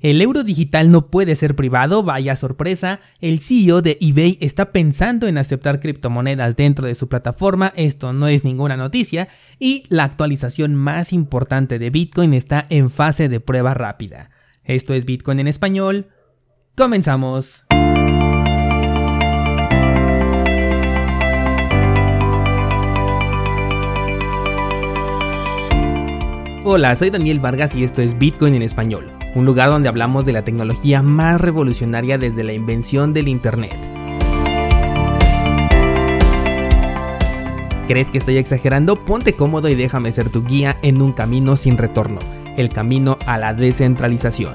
El euro digital no puede ser privado, vaya sorpresa. El CEO de eBay está pensando en aceptar criptomonedas dentro de su plataforma, esto no es ninguna noticia, y la actualización más importante de Bitcoin está en fase de prueba rápida. Esto es Bitcoin en español. Comenzamos. Hola, soy Daniel Vargas y esto es Bitcoin en español un lugar donde hablamos de la tecnología más revolucionaria desde la invención del Internet. ¿Crees que estoy exagerando? Ponte cómodo y déjame ser tu guía en un camino sin retorno, el camino a la descentralización.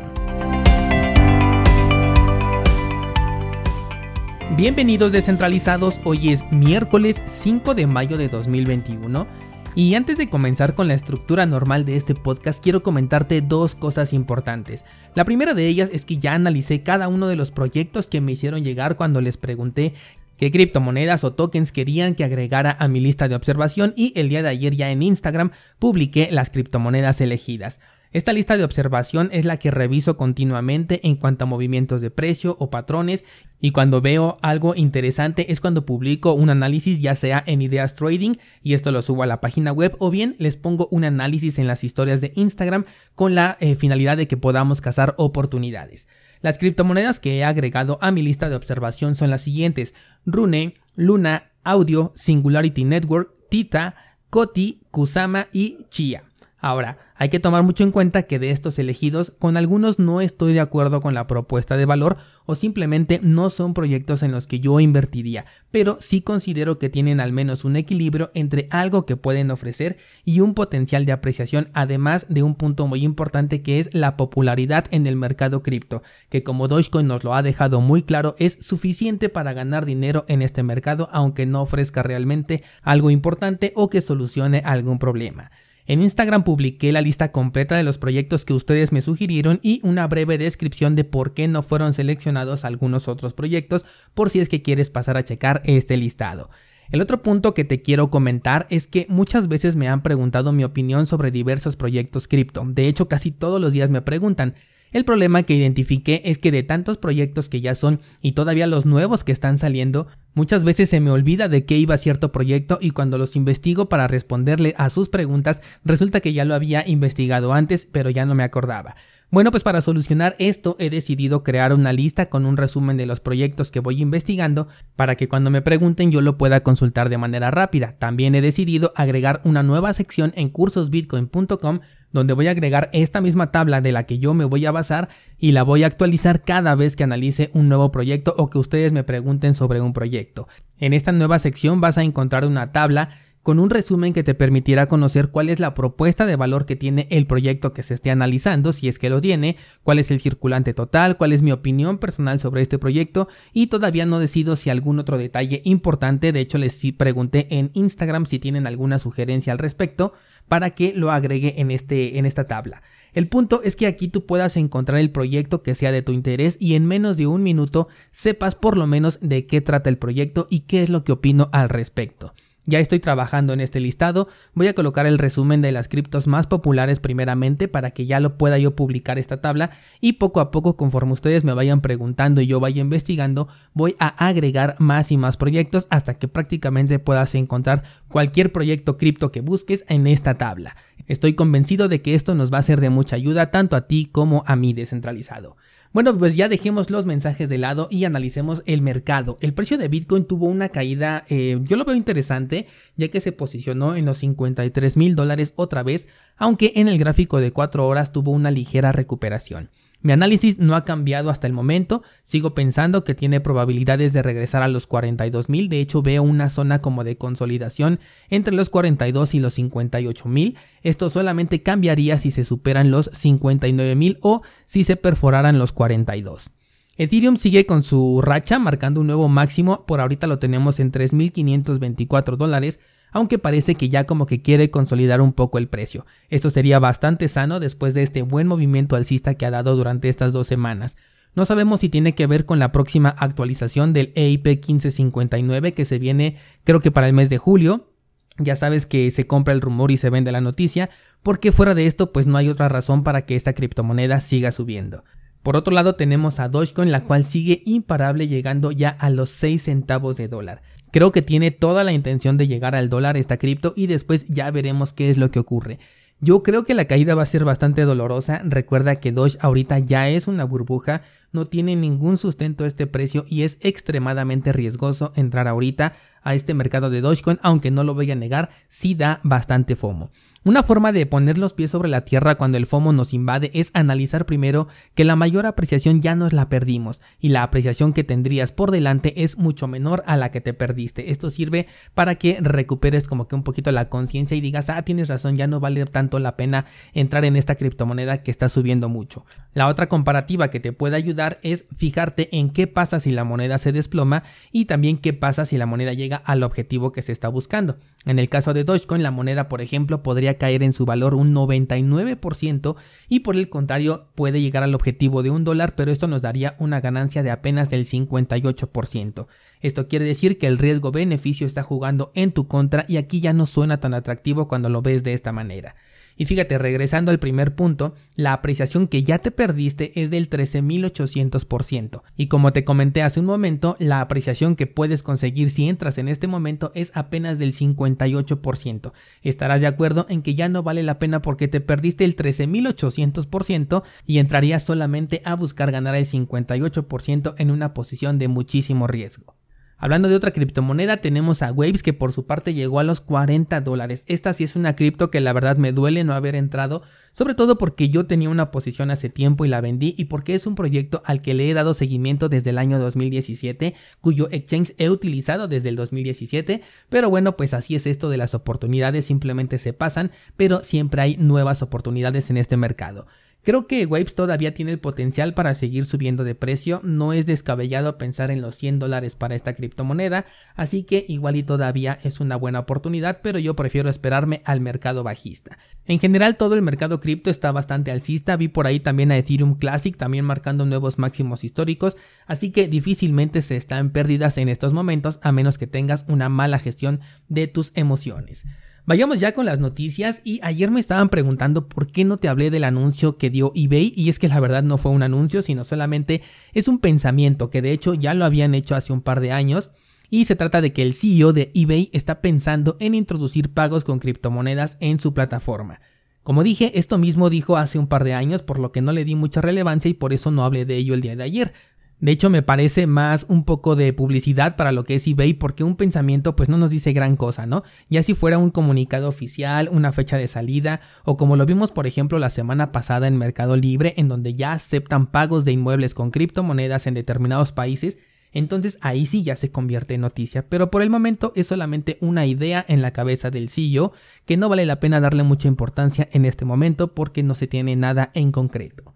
Bienvenidos descentralizados, hoy es miércoles 5 de mayo de 2021 y antes de comenzar con la estructura normal de este podcast, quiero comentarte dos cosas importantes. La primera de ellas es que ya analicé cada uno de los proyectos que me hicieron llegar cuando les pregunté qué criptomonedas o tokens querían que agregara a mi lista de observación y el día de ayer ya en Instagram publiqué las criptomonedas elegidas. Esta lista de observación es la que reviso continuamente en cuanto a movimientos de precio o patrones y cuando veo algo interesante es cuando publico un análisis ya sea en Ideas Trading y esto lo subo a la página web o bien les pongo un análisis en las historias de Instagram con la eh, finalidad de que podamos cazar oportunidades. Las criptomonedas que he agregado a mi lista de observación son las siguientes: Rune, Luna, Audio, Singularity Network, Tita, Koti, Kusama y Chia. Ahora, hay que tomar mucho en cuenta que de estos elegidos, con algunos no estoy de acuerdo con la propuesta de valor o simplemente no son proyectos en los que yo invertiría, pero sí considero que tienen al menos un equilibrio entre algo que pueden ofrecer y un potencial de apreciación, además de un punto muy importante que es la popularidad en el mercado cripto, que como Dogecoin nos lo ha dejado muy claro, es suficiente para ganar dinero en este mercado aunque no ofrezca realmente algo importante o que solucione algún problema. En Instagram publiqué la lista completa de los proyectos que ustedes me sugirieron y una breve descripción de por qué no fueron seleccionados algunos otros proyectos por si es que quieres pasar a checar este listado. El otro punto que te quiero comentar es que muchas veces me han preguntado mi opinión sobre diversos proyectos cripto. De hecho, casi todos los días me preguntan, el problema que identifiqué es que de tantos proyectos que ya son y todavía los nuevos que están saliendo, muchas veces se me olvida de qué iba cierto proyecto y cuando los investigo para responderle a sus preguntas resulta que ya lo había investigado antes pero ya no me acordaba. Bueno, pues para solucionar esto he decidido crear una lista con un resumen de los proyectos que voy investigando para que cuando me pregunten yo lo pueda consultar de manera rápida. También he decidido agregar una nueva sección en cursosbitcoin.com donde voy a agregar esta misma tabla de la que yo me voy a basar y la voy a actualizar cada vez que analice un nuevo proyecto o que ustedes me pregunten sobre un proyecto. En esta nueva sección vas a encontrar una tabla con un resumen que te permitirá conocer cuál es la propuesta de valor que tiene el proyecto que se esté analizando, si es que lo tiene, cuál es el circulante total, cuál es mi opinión personal sobre este proyecto y todavía no decido si algún otro detalle importante, de hecho les pregunté en Instagram si tienen alguna sugerencia al respecto, para que lo agregue en, este, en esta tabla. El punto es que aquí tú puedas encontrar el proyecto que sea de tu interés y en menos de un minuto sepas por lo menos de qué trata el proyecto y qué es lo que opino al respecto. Ya estoy trabajando en este listado, voy a colocar el resumen de las criptos más populares primeramente para que ya lo pueda yo publicar esta tabla y poco a poco conforme ustedes me vayan preguntando y yo vaya investigando, voy a agregar más y más proyectos hasta que prácticamente puedas encontrar cualquier proyecto cripto que busques en esta tabla. Estoy convencido de que esto nos va a ser de mucha ayuda tanto a ti como a mí descentralizado. Bueno, pues ya dejemos los mensajes de lado y analicemos el mercado. El precio de Bitcoin tuvo una caída, eh, yo lo veo interesante, ya que se posicionó en los 53 mil dólares otra vez, aunque en el gráfico de 4 horas tuvo una ligera recuperación. Mi análisis no ha cambiado hasta el momento, sigo pensando que tiene probabilidades de regresar a los 42.000, de hecho veo una zona como de consolidación entre los 42 y los 58.000, esto solamente cambiaría si se superan los 59.000 o si se perforaran los 42. Ethereum sigue con su racha marcando un nuevo máximo, por ahorita lo tenemos en 3.524 dólares, aunque parece que ya como que quiere consolidar un poco el precio. Esto sería bastante sano después de este buen movimiento alcista que ha dado durante estas dos semanas. No sabemos si tiene que ver con la próxima actualización del EIP 1559 que se viene creo que para el mes de julio. Ya sabes que se compra el rumor y se vende la noticia, porque fuera de esto pues no hay otra razón para que esta criptomoneda siga subiendo. Por otro lado tenemos a Dogecoin la cual sigue imparable llegando ya a los 6 centavos de dólar. Creo que tiene toda la intención de llegar al dólar esta cripto y después ya veremos qué es lo que ocurre. Yo creo que la caída va a ser bastante dolorosa. Recuerda que Doge ahorita ya es una burbuja, no tiene ningún sustento este precio y es extremadamente riesgoso entrar ahorita a este mercado de Dogecoin, aunque no lo voy a negar, sí da bastante FOMO. Una forma de poner los pies sobre la tierra cuando el FOMO nos invade es analizar primero que la mayor apreciación ya nos la perdimos y la apreciación que tendrías por delante es mucho menor a la que te perdiste. Esto sirve para que recuperes como que un poquito la conciencia y digas, ah, tienes razón, ya no vale tanto la pena entrar en esta criptomoneda que está subiendo mucho. La otra comparativa que te puede ayudar es fijarte en qué pasa si la moneda se desploma y también qué pasa si la moneda llega al objetivo que se está buscando. En el caso de Dogecoin, la moneda, por ejemplo, podría caer en su valor un 99% y por el contrario puede llegar al objetivo de un dólar, pero esto nos daría una ganancia de apenas del 58%. Esto quiere decir que el riesgo-beneficio está jugando en tu contra y aquí ya no suena tan atractivo cuando lo ves de esta manera. Y fíjate, regresando al primer punto, la apreciación que ya te perdiste es del 13.800%. Y como te comenté hace un momento, la apreciación que puedes conseguir si entras en este momento es apenas del 58%. Estarás de acuerdo en que ya no vale la pena porque te perdiste el 13.800% y entrarías solamente a buscar ganar el 58% en una posición de muchísimo riesgo. Hablando de otra criptomoneda, tenemos a Waves que por su parte llegó a los 40 dólares. Esta sí es una cripto que la verdad me duele no haber entrado, sobre todo porque yo tenía una posición hace tiempo y la vendí y porque es un proyecto al que le he dado seguimiento desde el año 2017, cuyo exchange he utilizado desde el 2017, pero bueno, pues así es esto de las oportunidades, simplemente se pasan, pero siempre hay nuevas oportunidades en este mercado. Creo que Waves todavía tiene el potencial para seguir subiendo de precio, no es descabellado pensar en los 100 dólares para esta criptomoneda, así que igual y todavía es una buena oportunidad, pero yo prefiero esperarme al mercado bajista. En general todo el mercado cripto está bastante alcista, vi por ahí también a Ethereum Classic también marcando nuevos máximos históricos, así que difícilmente se está en pérdidas en estos momentos a menos que tengas una mala gestión de tus emociones. Vayamos ya con las noticias y ayer me estaban preguntando por qué no te hablé del anuncio que dio eBay y es que la verdad no fue un anuncio sino solamente es un pensamiento que de hecho ya lo habían hecho hace un par de años y se trata de que el CEO de eBay está pensando en introducir pagos con criptomonedas en su plataforma. Como dije, esto mismo dijo hace un par de años, por lo que no le di mucha relevancia y por eso no hablé de ello el día de ayer. De hecho, me parece más un poco de publicidad para lo que es eBay porque un pensamiento pues no nos dice gran cosa, ¿no? Ya si fuera un comunicado oficial, una fecha de salida o como lo vimos por ejemplo la semana pasada en Mercado Libre en donde ya aceptan pagos de inmuebles con criptomonedas en determinados países, entonces ahí sí ya se convierte en noticia, pero por el momento es solamente una idea en la cabeza del CEO que no vale la pena darle mucha importancia en este momento porque no se tiene nada en concreto.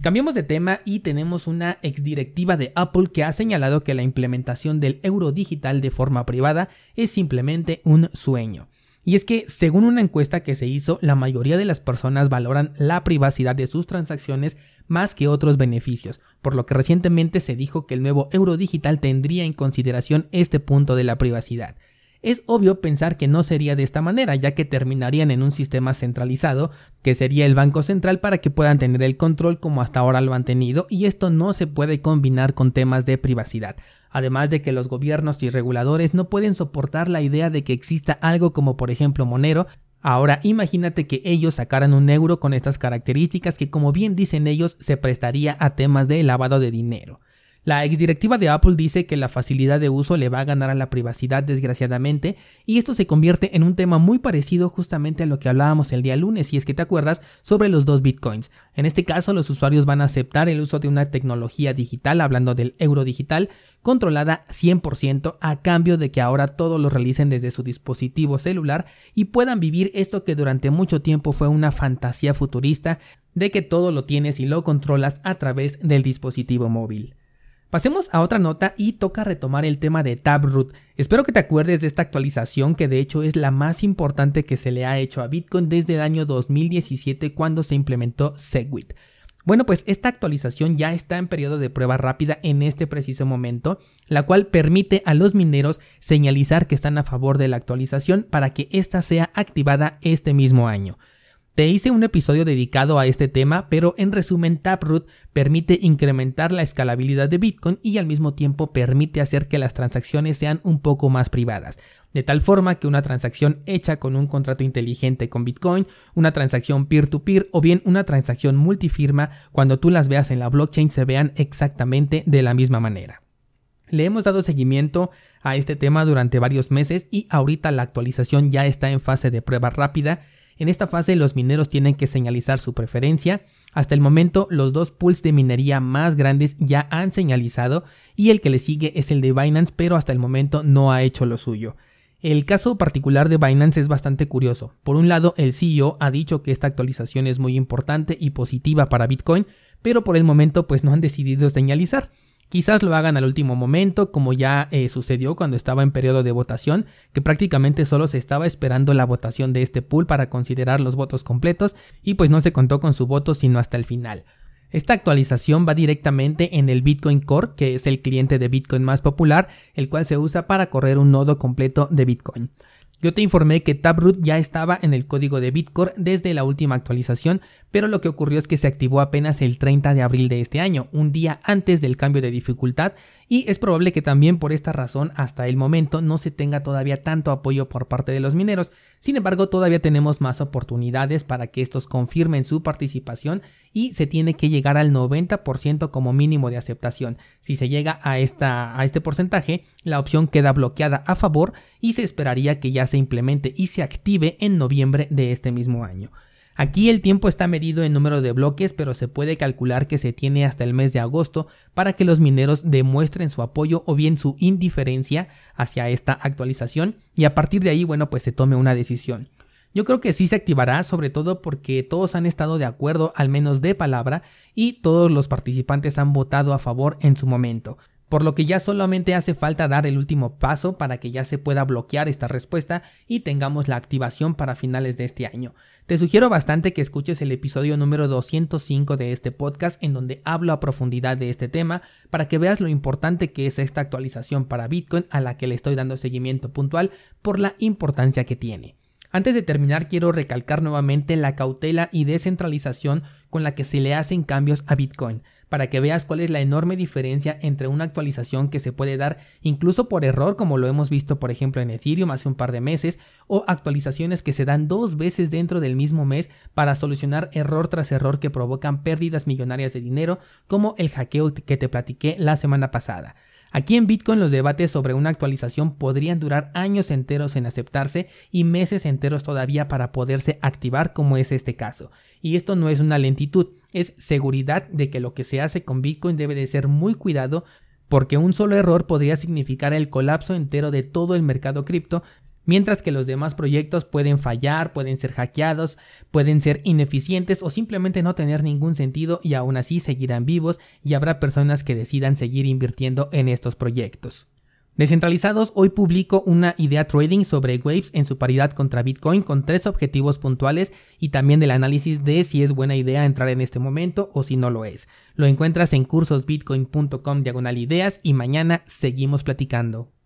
Cambiamos de tema y tenemos una exdirectiva de Apple que ha señalado que la implementación del euro digital de forma privada es simplemente un sueño. Y es que, según una encuesta que se hizo, la mayoría de las personas valoran la privacidad de sus transacciones más que otros beneficios, por lo que recientemente se dijo que el nuevo euro digital tendría en consideración este punto de la privacidad. Es obvio pensar que no sería de esta manera, ya que terminarían en un sistema centralizado, que sería el Banco Central para que puedan tener el control como hasta ahora lo han tenido, y esto no se puede combinar con temas de privacidad. Además de que los gobiernos y reguladores no pueden soportar la idea de que exista algo como por ejemplo Monero, Ahora imagínate que ellos sacaran un euro con estas características que como bien dicen ellos se prestaría a temas de lavado de dinero. La exdirectiva de Apple dice que la facilidad de uso le va a ganar a la privacidad desgraciadamente y esto se convierte en un tema muy parecido justamente a lo que hablábamos el día lunes, si es que te acuerdas, sobre los dos bitcoins. En este caso los usuarios van a aceptar el uso de una tecnología digital, hablando del euro digital, controlada 100% a cambio de que ahora todo lo realicen desde su dispositivo celular y puedan vivir esto que durante mucho tiempo fue una fantasía futurista de que todo lo tienes y lo controlas a través del dispositivo móvil. Pasemos a otra nota y toca retomar el tema de Taproot. Espero que te acuerdes de esta actualización que de hecho es la más importante que se le ha hecho a Bitcoin desde el año 2017 cuando se implementó Segwit. Bueno, pues esta actualización ya está en periodo de prueba rápida en este preciso momento, la cual permite a los mineros señalizar que están a favor de la actualización para que ésta sea activada este mismo año. Te hice un episodio dedicado a este tema, pero en resumen Taproot permite incrementar la escalabilidad de Bitcoin y al mismo tiempo permite hacer que las transacciones sean un poco más privadas. De tal forma que una transacción hecha con un contrato inteligente con Bitcoin, una transacción peer-to-peer o bien una transacción multifirma, cuando tú las veas en la blockchain se vean exactamente de la misma manera. Le hemos dado seguimiento a este tema durante varios meses y ahorita la actualización ya está en fase de prueba rápida en esta fase los mineros tienen que señalizar su preferencia. Hasta el momento los dos pools de minería más grandes ya han señalizado y el que le sigue es el de Binance pero hasta el momento no ha hecho lo suyo. El caso particular de Binance es bastante curioso. Por un lado, el CEO ha dicho que esta actualización es muy importante y positiva para Bitcoin, pero por el momento pues no han decidido señalizar. Quizás lo hagan al último momento, como ya eh, sucedió cuando estaba en periodo de votación, que prácticamente solo se estaba esperando la votación de este pool para considerar los votos completos y pues no se contó con su voto sino hasta el final. Esta actualización va directamente en el Bitcoin Core, que es el cliente de Bitcoin más popular, el cual se usa para correr un nodo completo de Bitcoin. Yo te informé que Taproot ya estaba en el código de Bitcore desde la última actualización, pero lo que ocurrió es que se activó apenas el 30 de abril de este año, un día antes del cambio de dificultad, y es probable que también por esta razón hasta el momento no se tenga todavía tanto apoyo por parte de los mineros. Sin embargo, todavía tenemos más oportunidades para que estos confirmen su participación y se tiene que llegar al 90% como mínimo de aceptación. Si se llega a, esta, a este porcentaje, la opción queda bloqueada a favor y se esperaría que ya se implemente y se active en noviembre de este mismo año. Aquí el tiempo está medido en número de bloques, pero se puede calcular que se tiene hasta el mes de agosto para que los mineros demuestren su apoyo o bien su indiferencia hacia esta actualización y a partir de ahí, bueno, pues se tome una decisión. Yo creo que sí se activará, sobre todo porque todos han estado de acuerdo, al menos de palabra, y todos los participantes han votado a favor en su momento por lo que ya solamente hace falta dar el último paso para que ya se pueda bloquear esta respuesta y tengamos la activación para finales de este año. Te sugiero bastante que escuches el episodio número 205 de este podcast en donde hablo a profundidad de este tema para que veas lo importante que es esta actualización para Bitcoin a la que le estoy dando seguimiento puntual por la importancia que tiene. Antes de terminar quiero recalcar nuevamente la cautela y descentralización con la que se le hacen cambios a Bitcoin para que veas cuál es la enorme diferencia entre una actualización que se puede dar incluso por error, como lo hemos visto por ejemplo en Ethereum hace un par de meses, o actualizaciones que se dan dos veces dentro del mismo mes para solucionar error tras error que provocan pérdidas millonarias de dinero, como el hackeo que te platiqué la semana pasada. Aquí en Bitcoin los debates sobre una actualización podrían durar años enteros en aceptarse y meses enteros todavía para poderse activar como es este caso. Y esto no es una lentitud, es seguridad de que lo que se hace con Bitcoin debe de ser muy cuidado porque un solo error podría significar el colapso entero de todo el mercado cripto, mientras que los demás proyectos pueden fallar, pueden ser hackeados, pueden ser ineficientes o simplemente no tener ningún sentido y aún así seguirán vivos y habrá personas que decidan seguir invirtiendo en estos proyectos. Descentralizados, hoy publico una idea trading sobre Waves en su paridad contra Bitcoin con tres objetivos puntuales y también del análisis de si es buena idea entrar en este momento o si no lo es. Lo encuentras en cursosbitcoin.com diagonal ideas y mañana seguimos platicando.